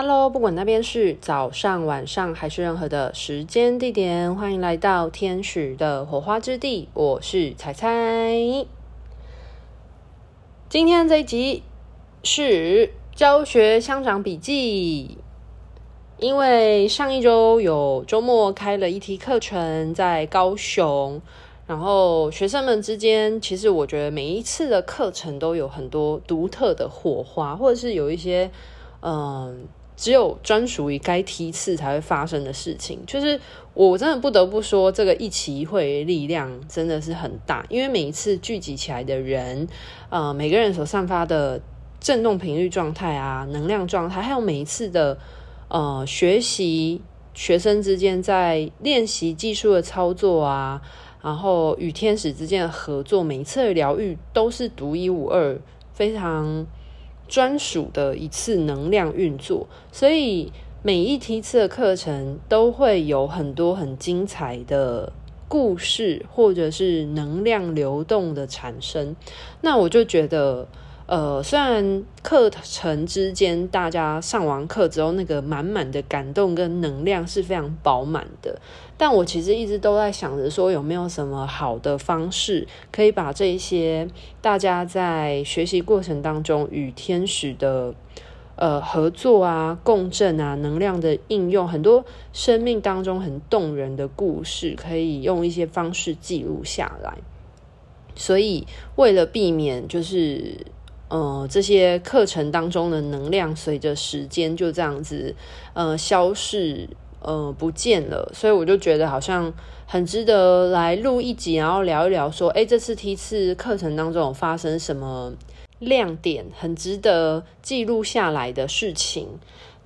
Hello，不管那边是早上、晚上还是任何的时间地点，欢迎来到天使的火花之地。我是彩彩。今天这一集是教学相长笔记，因为上一周有周末开了一梯课程在高雄，然后学生们之间，其实我觉得每一次的课程都有很多独特的火花，或者是有一些嗯。只有专属于该梯次才会发生的事情，就是我真的不得不说，这个一期一会力量真的是很大，因为每一次聚集起来的人，呃，每个人所散发的振动频率状态啊，能量状态，还有每一次的呃学习，学生之间在练习技术的操作啊，然后与天使之间的合作，每一次的疗愈都是独一无二，非常。专属的一次能量运作，所以每一梯次的课程都会有很多很精彩的故事，或者是能量流动的产生。那我就觉得。呃，虽然课程之间大家上完课之后，那个满满的感动跟能量是非常饱满的，但我其实一直都在想着说，有没有什么好的方式可以把这些大家在学习过程当中与天使的呃合作啊、共振啊、能量的应用，很多生命当中很动人的故事，可以用一些方式记录下来。所以，为了避免就是。呃，这些课程当中的能量随着时间就这样子呃消逝呃不见了，所以我就觉得好像很值得来录一集，然后聊一聊说，哎，这次梯次课程当中有发生什么亮点，很值得记录下来的事情。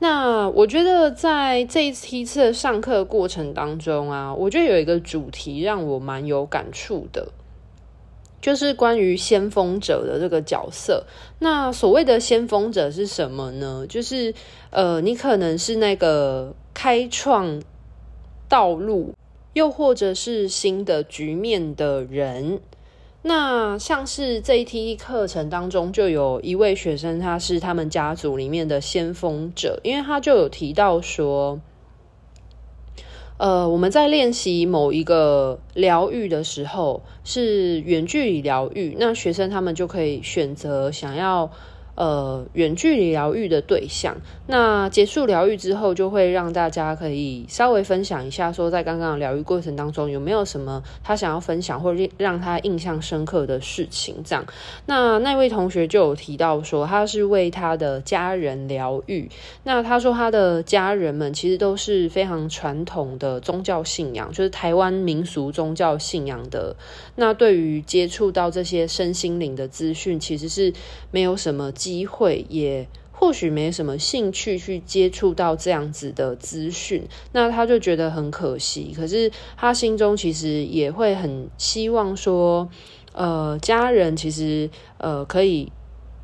那我觉得在这一梯次的上课过程当中啊，我觉得有一个主题让我蛮有感触的。就是关于先锋者的这个角色。那所谓的先锋者是什么呢？就是呃，你可能是那个开创道路，又或者是新的局面的人。那像是这一梯课程当中，就有一位学生，他是他们家族里面的先锋者，因为他就有提到说。呃，我们在练习某一个疗愈的时候，是远距离疗愈，那学生他们就可以选择想要。呃，远距离疗愈的对象，那结束疗愈之后，就会让大家可以稍微分享一下，说在刚刚疗愈过程当中有没有什么他想要分享或者让他印象深刻的事情。这样，那那位同学就有提到说，他是为他的家人疗愈。那他说他的家人们其实都是非常传统的宗教信仰，就是台湾民俗宗教信仰的。那对于接触到这些身心灵的资讯，其实是没有什么。机会也或许没什么兴趣去接触到这样子的资讯，那他就觉得很可惜。可是他心中其实也会很希望说，呃，家人其实呃可以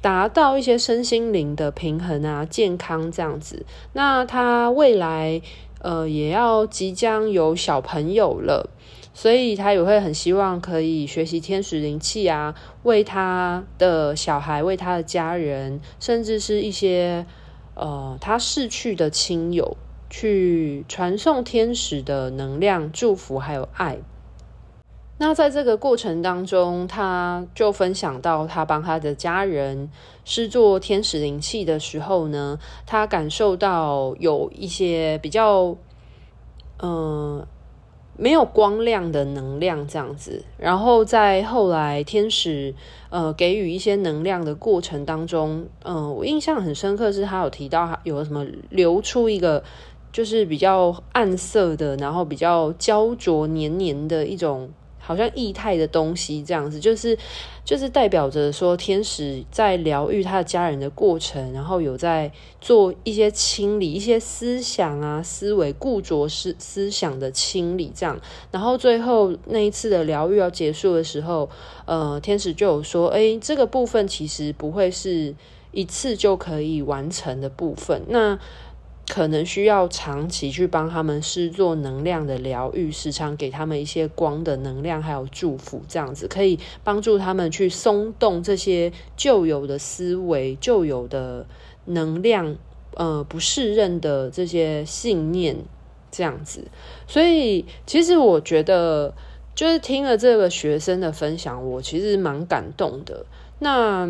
达到一些身心灵的平衡啊、健康这样子。那他未来呃也要即将有小朋友了。所以他也会很希望可以学习天使灵气啊，为他的小孩、为他的家人，甚至是一些呃他逝去的亲友，去传送天使的能量、祝福还有爱。那在这个过程当中，他就分享到他帮他的家人施做天使灵气的时候呢，他感受到有一些比较嗯。没有光亮的能量这样子，然后在后来天使呃给予一些能量的过程当中，嗯、我印象很深刻是他有提到有什么流出一个就是比较暗色的，然后比较焦灼黏黏的一种。好像液态的东西这样子，就是就是代表着说，天使在疗愈他的家人的过程，然后有在做一些清理，一些思想啊、思维固着思思想的清理，这样。然后最后那一次的疗愈要结束的时候，呃，天使就有说，诶，这个部分其实不会是一次就可以完成的部分。那可能需要长期去帮他们施做能量的疗愈，时常给他们一些光的能量，还有祝福，这样子可以帮助他们去松动这些旧有的思维、旧有的能量，呃不适任的这些信念这样子。所以其实我觉得，就是听了这个学生的分享，我其实蛮感动的。那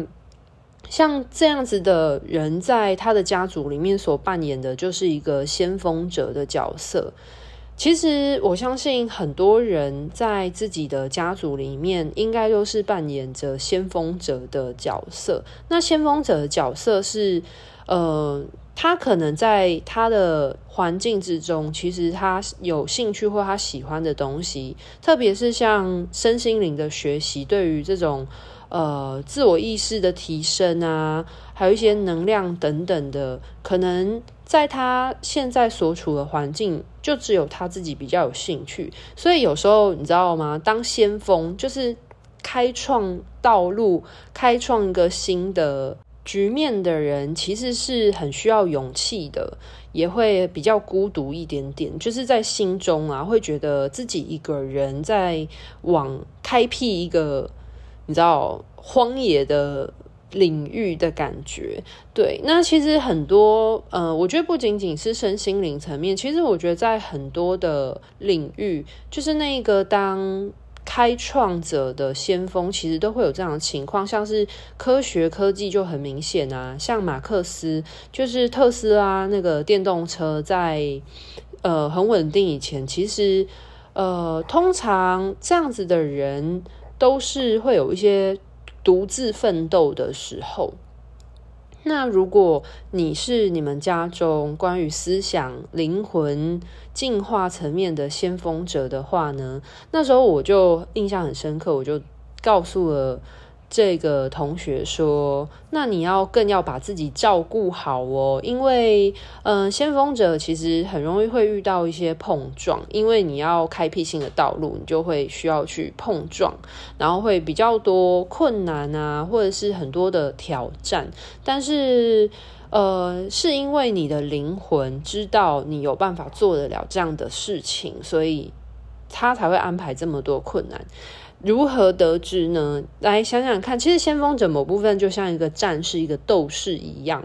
像这样子的人，在他的家族里面所扮演的，就是一个先锋者的角色。其实我相信很多人在自己的家族里面，应该都是扮演着先锋者的角色。那先锋者的角色是，呃，他可能在他的环境之中，其实他有兴趣或他喜欢的东西，特别是像身心灵的学习，对于这种呃自我意识的提升啊，还有一些能量等等的，可能。在他现在所处的环境，就只有他自己比较有兴趣，所以有时候你知道吗？当先锋就是开创道路、开创一个新的局面的人，其实是很需要勇气的，也会比较孤独一点点，就是在心中啊，会觉得自己一个人在往开辟一个你知道荒野的。领域的感觉，对，那其实很多，呃，我觉得不仅仅是身心灵层面，其实我觉得在很多的领域，就是那个当开创者的先锋，其实都会有这样的情况，像是科学科技就很明显啊，像马克思，就是特斯拉那个电动车在呃很稳定以前，其实呃通常这样子的人都是会有一些。独自奋斗的时候，那如果你是你们家中关于思想、灵魂进化层面的先锋者的话呢，那时候我就印象很深刻，我就告诉了。这个同学说：“那你要更要把自己照顾好哦，因为，嗯、先锋者其实很容易会遇到一些碰撞，因为你要开辟新的道路，你就会需要去碰撞，然后会比较多困难啊，或者是很多的挑战。但是，呃，是因为你的灵魂知道你有办法做得了这样的事情，所以他才会安排这么多困难。”如何得知呢？来想想看，其实先锋者某部分就像一个战士、一个斗士一样。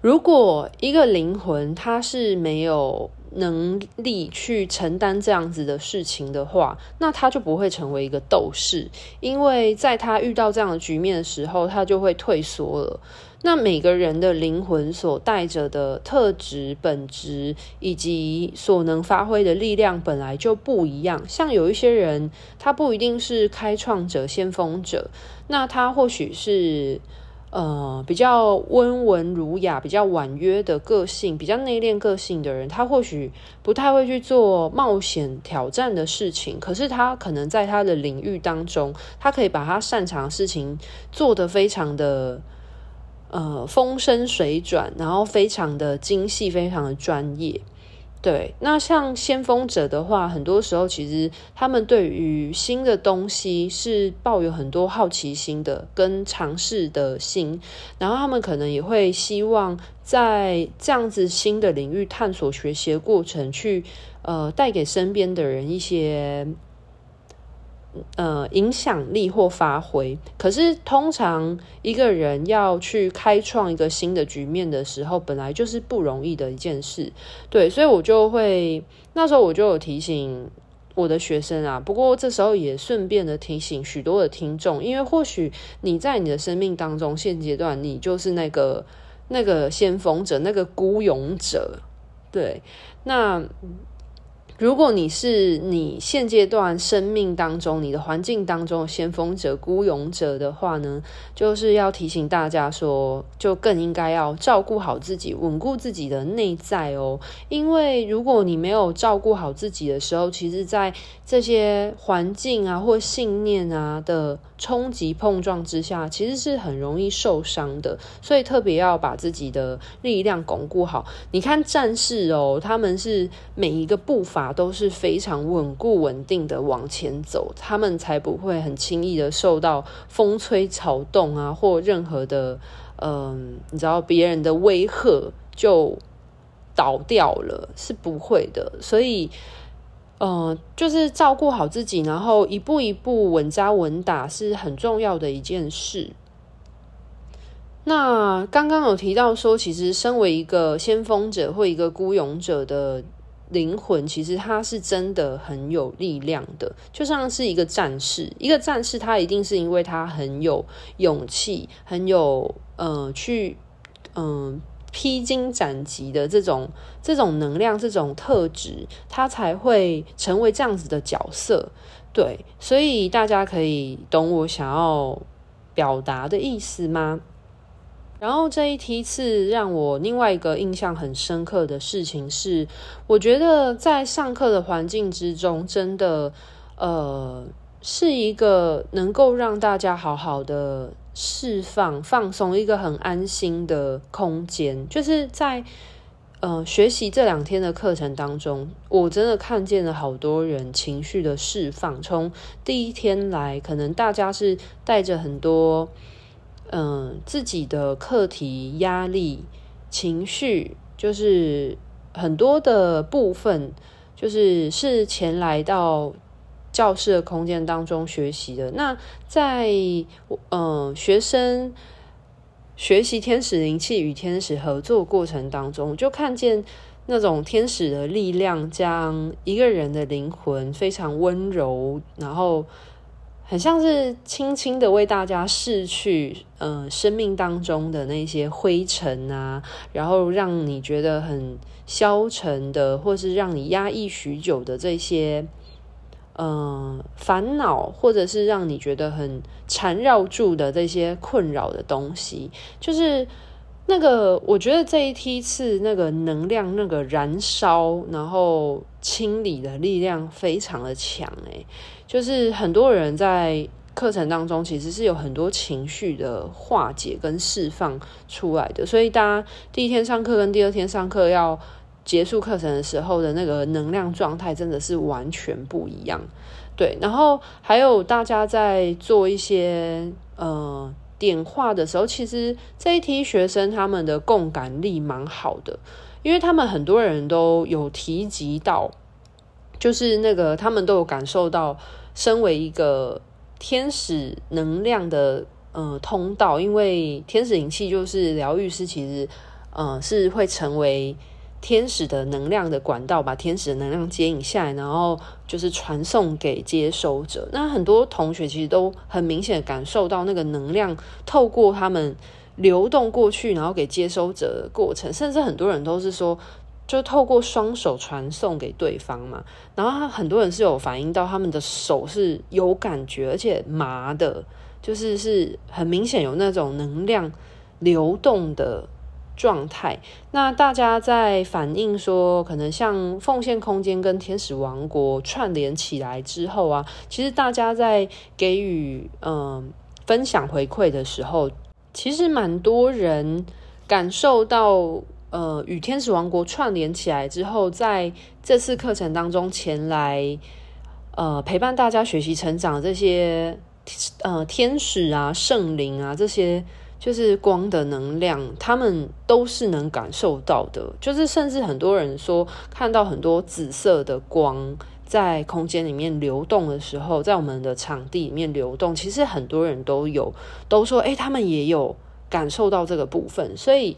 如果一个灵魂他是没有能力去承担这样子的事情的话，那他就不会成为一个斗士，因为在他遇到这样的局面的时候，他就会退缩了。那每个人的灵魂所带着的特质、本质以及所能发挥的力量本来就不一样。像有一些人，他不一定是开创者、先锋者，那他或许是呃比较温文儒雅、比较婉约的个性、比较内敛个性的人，他或许不太会去做冒险挑战的事情。可是他可能在他的领域当中，他可以把他擅长的事情做得非常的。呃，风生水转，然后非常的精细，非常的专业。对，那像先锋者的话，很多时候其实他们对于新的东西是抱有很多好奇心的，跟尝试的心。然后他们可能也会希望在这样子新的领域探索学习的过程，去呃带给身边的人一些。呃，影响力或发挥，可是通常一个人要去开创一个新的局面的时候，本来就是不容易的一件事。对，所以我就会那时候我就有提醒我的学生啊，不过这时候也顺便的提醒许多的听众，因为或许你在你的生命当中现阶段你就是那个那个先锋者，那个孤勇者。对，那。如果你是你现阶段生命当中、你的环境当中的先锋者、孤勇者的话呢，就是要提醒大家说，就更应该要照顾好自己，稳固自己的内在哦。因为如果你没有照顾好自己的时候，其实，在这些环境啊或信念啊的冲击碰撞之下，其实是很容易受伤的。所以特别要把自己的力量巩固好。你看战士哦，他们是每一个步伐。都是非常稳固、稳定的往前走，他们才不会很轻易的受到风吹草动啊，或任何的，嗯、你知道别人的威吓就倒掉了，是不会的。所以，呃，就是照顾好自己，然后一步一步稳扎稳打是很重要的一件事。那刚刚有提到说，其实身为一个先锋者或一个孤勇者的灵魂，其实他是真的很有力量的，就像是一个战士。一个战士，他一定是因为他很有勇气，很有呃去嗯、披荆斩棘的这种这种能量、这种特质，他才会成为这样子的角色。对，所以大家可以懂我想要表达的意思吗？然后这一梯次让我另外一个印象很深刻的事情是，我觉得在上课的环境之中，真的呃是一个能够让大家好好的释放、放松一个很安心的空间。就是在呃学习这两天的课程当中，我真的看见了好多人情绪的释放。从第一天来，可能大家是带着很多。嗯，自己的课题、压力、情绪，就是很多的部分，就是是前来到教室的空间当中学习的。那在嗯学生学习天使灵气与天使合作过程当中，就看见那种天使的力量，将一个人的灵魂非常温柔，然后。很像是轻轻的为大家拭去，呃，生命当中的那些灰尘啊，然后让你觉得很消沉的，或是让你压抑许久的这些，呃，烦恼，或者是让你觉得很缠绕住的这些困扰的东西，就是那个，我觉得这一梯次那个能量，那个燃烧，然后清理的力量非常的强，诶。就是很多人在课程当中，其实是有很多情绪的化解跟释放出来的，所以大家第一天上课跟第二天上课要结束课程的时候的那个能量状态，真的是完全不一样。对，然后还有大家在做一些呃点化的时候，其实这一批学生他们的共感力蛮好的，因为他们很多人都有提及到。就是那个，他们都有感受到，身为一个天使能量的呃通道，因为天使灵气就是疗愈师，其实呃是会成为天使的能量的管道，把天使的能量接引下来，然后就是传送给接收者。那很多同学其实都很明显感受到那个能量透过他们流动过去，然后给接收者的过程，甚至很多人都是说。就透过双手传送给对方嘛，然后很多人是有反映到他们的手是有感觉，而且麻的，就是是很明显有那种能量流动的状态。那大家在反映说，可能像奉献空间跟天使王国串联起来之后啊，其实大家在给予嗯、分享回馈的时候，其实蛮多人感受到。呃，与天使王国串联起来之后，在这次课程当中前来呃陪伴大家学习成长这些呃天使啊、圣灵啊这些，就是光的能量，他们都是能感受到的。就是甚至很多人说看到很多紫色的光在空间里面流动的时候，在我们的场地里面流动，其实很多人都有都说，哎，他们也有感受到这个部分，所以。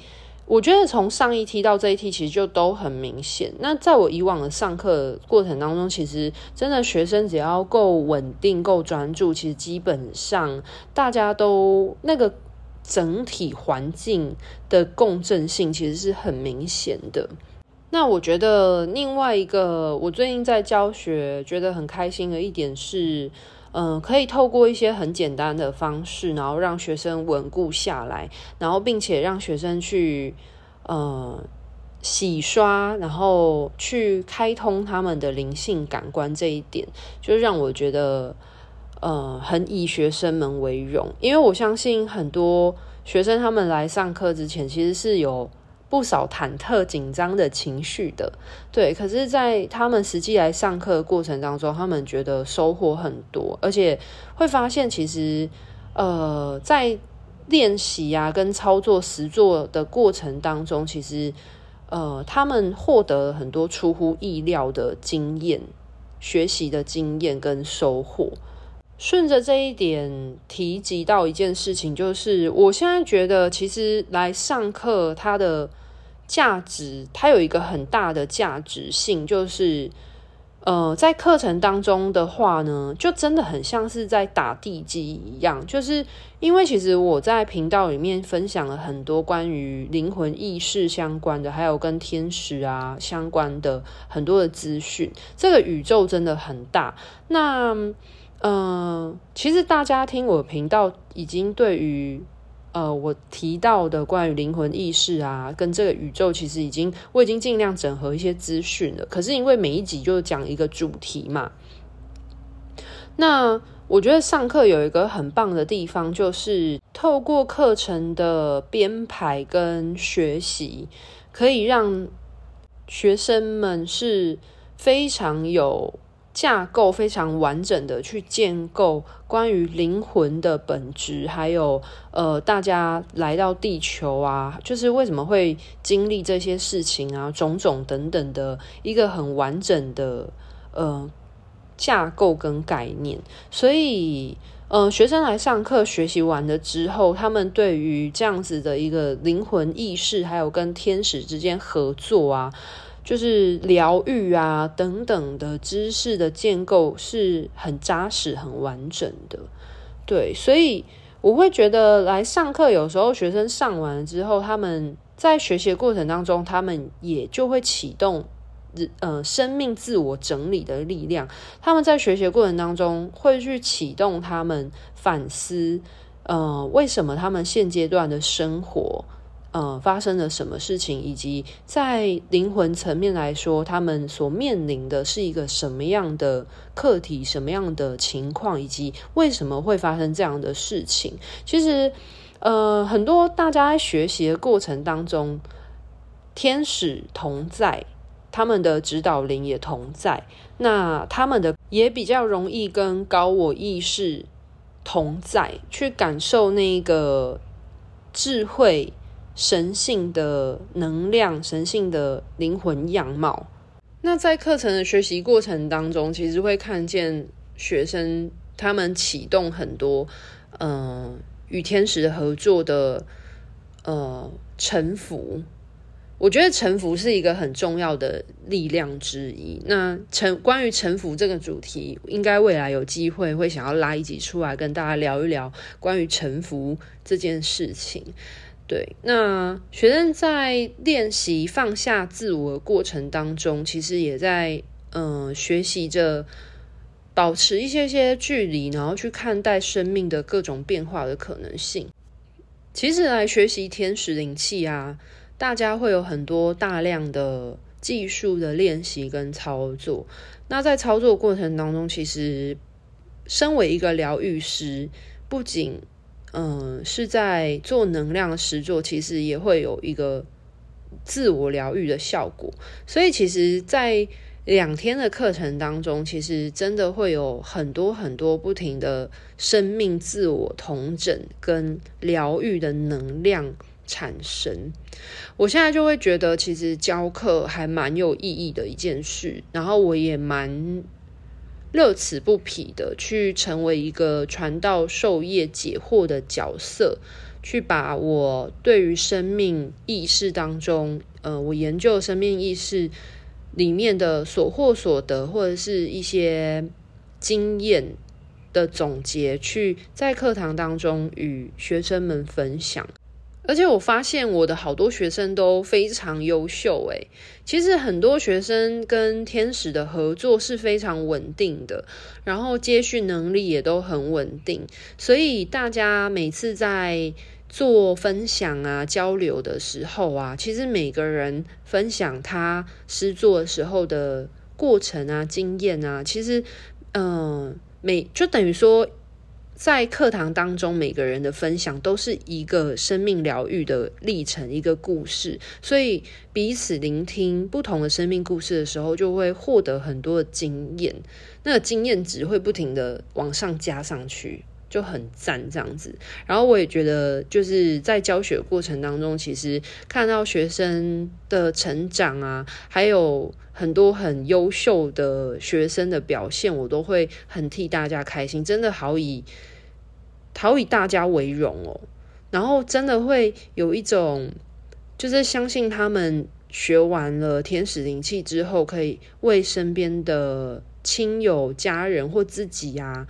我觉得从上一梯到这一梯，其实就都很明显。那在我以往的上课过程当中，其实真的学生只要够稳定、够专注，其实基本上大家都那个整体环境的共振性其实是很明显的。那我觉得另外一个我最近在教学觉得很开心的一点是。嗯、可以透过一些很简单的方式，然后让学生稳固下来，然后并且让学生去呃洗刷，然后去开通他们的灵性感官这一点，就让我觉得呃很以学生们为荣，因为我相信很多学生他们来上课之前其实是有。不少忐忑紧张的情绪的，对。可是，在他们实际来上课的过程当中，他们觉得收获很多，而且会发现，其实，呃，在练习啊跟操作实作的过程当中，其实，呃，他们获得了很多出乎意料的经验、学习的经验跟收获。顺着这一点提及到一件事情，就是我现在觉得，其实来上课它的价值，它有一个很大的价值性，就是。呃，在课程当中的话呢，就真的很像是在打地基一样，就是因为其实我在频道里面分享了很多关于灵魂意识相关的，还有跟天使啊相关的很多的资讯。这个宇宙真的很大。那，嗯、其实大家听我频道已经对于。呃，我提到的关于灵魂意识啊，跟这个宇宙，其实已经我已经尽量整合一些资讯了。可是因为每一集就讲一个主题嘛，那我觉得上课有一个很棒的地方，就是透过课程的编排跟学习，可以让学生们是非常有。架构非常完整的去建构关于灵魂的本质，还有呃，大家来到地球啊，就是为什么会经历这些事情啊，种种等等的一个很完整的呃架构跟概念。所以呃，学生来上课学习完了之后，他们对于这样子的一个灵魂意识，还有跟天使之间合作啊。就是疗愈啊等等的知识的建构是很扎实、很完整的，对，所以我会觉得来上课，有时候学生上完了之后，他们在学习过程当中，他们也就会启动呃生命自我整理的力量。他们在学习过程当中会去启动他们反思，呃，为什么他们现阶段的生活。呃，发生了什么事情，以及在灵魂层面来说，他们所面临的是一个什么样的课题、什么样的情况，以及为什么会发生这样的事情？其实，呃，很多大家在学习的过程当中，天使同在，他们的指导灵也同在，那他们的也比较容易跟高我意识同在，去感受那个智慧。神性的能量，神性的灵魂样貌。那在课程的学习过程当中，其实会看见学生他们启动很多，嗯、与天使合作的，呃，臣服。我觉得臣服是一个很重要的力量之一。那臣关于臣服这个主题，应该未来有机会会想要拉一集出来跟大家聊一聊关于臣服这件事情。对，那学生在练习放下自我的过程当中，其实也在嗯、呃、学习着保持一些些距离，然后去看待生命的各种变化的可能性。其实来学习天使灵气啊，大家会有很多大量的技术的练习跟操作。那在操作过程当中，其实身为一个疗愈师，不仅嗯，是在做能量实作，其实也会有一个自我疗愈的效果。所以，其实，在两天的课程当中，其实真的会有很多很多不停的生命自我统整跟疗愈的能量产生。我现在就会觉得，其实教课还蛮有意义的一件事，然后我也蛮。乐此不疲的去成为一个传道授业解惑的角色，去把我对于生命意识当中，呃，我研究生命意识里面的所获所得，或者是一些经验的总结，去在课堂当中与学生们分享。而且我发现我的好多学生都非常优秀诶，其实很多学生跟天使的合作是非常稳定的，然后接续能力也都很稳定，所以大家每次在做分享啊、交流的时候啊，其实每个人分享他诗作时候的过程啊、经验啊，其实嗯、每就等于说。在课堂当中，每个人的分享都是一个生命疗愈的历程，一个故事。所以彼此聆听不同的生命故事的时候，就会获得很多的经验。那个经验值会不停的往上加上去。就很赞这样子。然后我也觉得，就是在教学过程当中，其实看到学生的成长啊，还有很多很优秀的学生的表现，我都会很替大家开心，真的好以好以大家为荣哦。然后真的会有一种，就是相信他们学完了天使灵气之后，可以为身边的亲友、家人或自己啊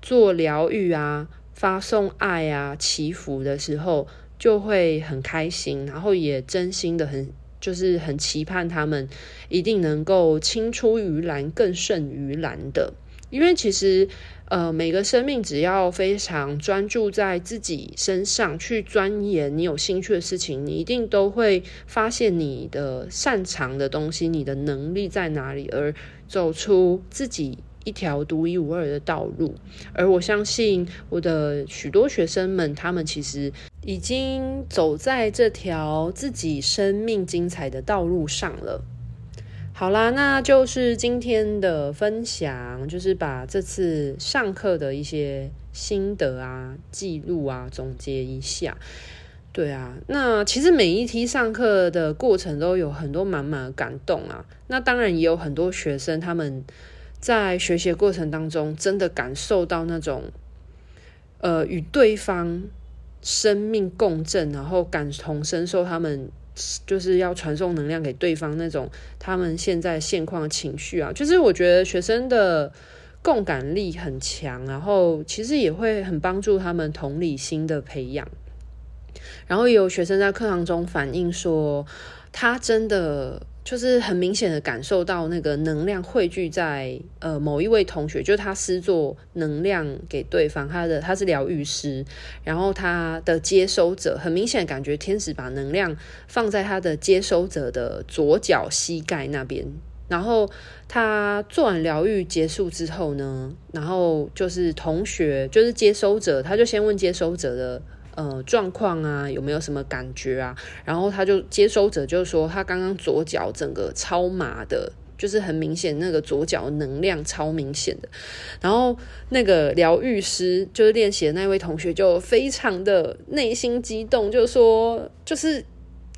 做疗愈啊、发送爱啊、祈福的时候，就会很开心，然后也真心的很，就是很期盼他们一定能够青出于蓝，更胜于蓝的，因为其实。呃，每个生命只要非常专注在自己身上去钻研你有兴趣的事情，你一定都会发现你的擅长的东西，你的能力在哪里，而走出自己一条独一无二的道路。而我相信我的许多学生们，他们其实已经走在这条自己生命精彩的道路上了。好啦，那就是今天的分享，就是把这次上课的一些心得啊、记录啊总结一下。对啊，那其实每一期上课的过程都有很多满满的感动啊。那当然也有很多学生他们在学习过程当中真的感受到那种，呃，与对方生命共振，然后感同身受他们。就是要传送能量给对方那种他们现在现况情绪啊，就是我觉得学生的共感力很强，然后其实也会很帮助他们同理心的培养。然后也有学生在课堂中反映说，他真的。就是很明显的感受到那个能量汇聚在呃某一位同学，就是他施作能量给对方，他的他是疗愈师，然后他的接收者很明显感觉天使把能量放在他的接收者的左脚膝盖那边，然后他做完疗愈结束之后呢，然后就是同学就是接收者，他就先问接收者的。呃，状况啊，有没有什么感觉啊？然后他就接收者就是说，他刚刚左脚整个超麻的，就是很明显那个左脚能量超明显的。然后那个疗愈师就是练习的那位同学就非常的内心激动，就说就是。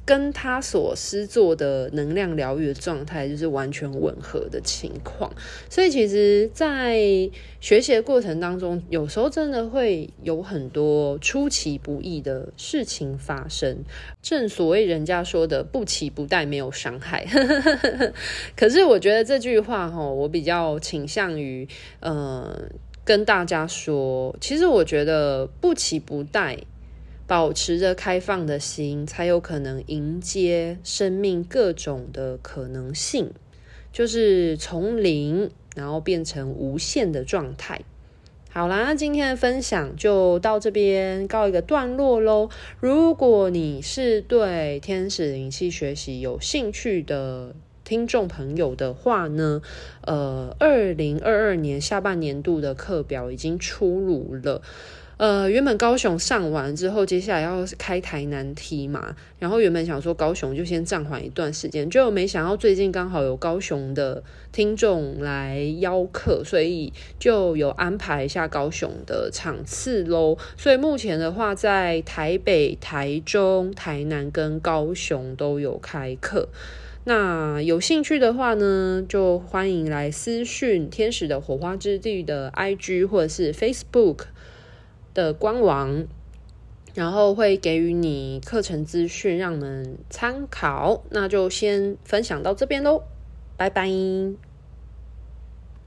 跟他所施作的能量疗愈的状态就是完全吻合的情况，所以其实，在学习的过程当中，有时候真的会有很多出其不意的事情发生。正所谓人家说的“不期不待，没有伤害”。可是我觉得这句话哈，我比较倾向于呃跟大家说，其实我觉得“不期不待”。保持着开放的心，才有可能迎接生命各种的可能性，就是从零然后变成无限的状态。好啦，今天的分享就到这边告一个段落喽。如果你是对天使灵气学习有兴趣的听众朋友的话呢，呃，二零二二年下半年度的课表已经出炉了。呃，原本高雄上完之后，接下来要开台南梯嘛，然后原本想说高雄就先暂缓一段时间，就没想到最近刚好有高雄的听众来邀客，所以就有安排一下高雄的场次喽。所以目前的话，在台北、台中、台南跟高雄都有开课。那有兴趣的话呢，就欢迎来私讯天使的火花之地的 IG 或者是 Facebook。的官网，然后会给予你课程资讯，让你们参考。那就先分享到这边喽，拜拜。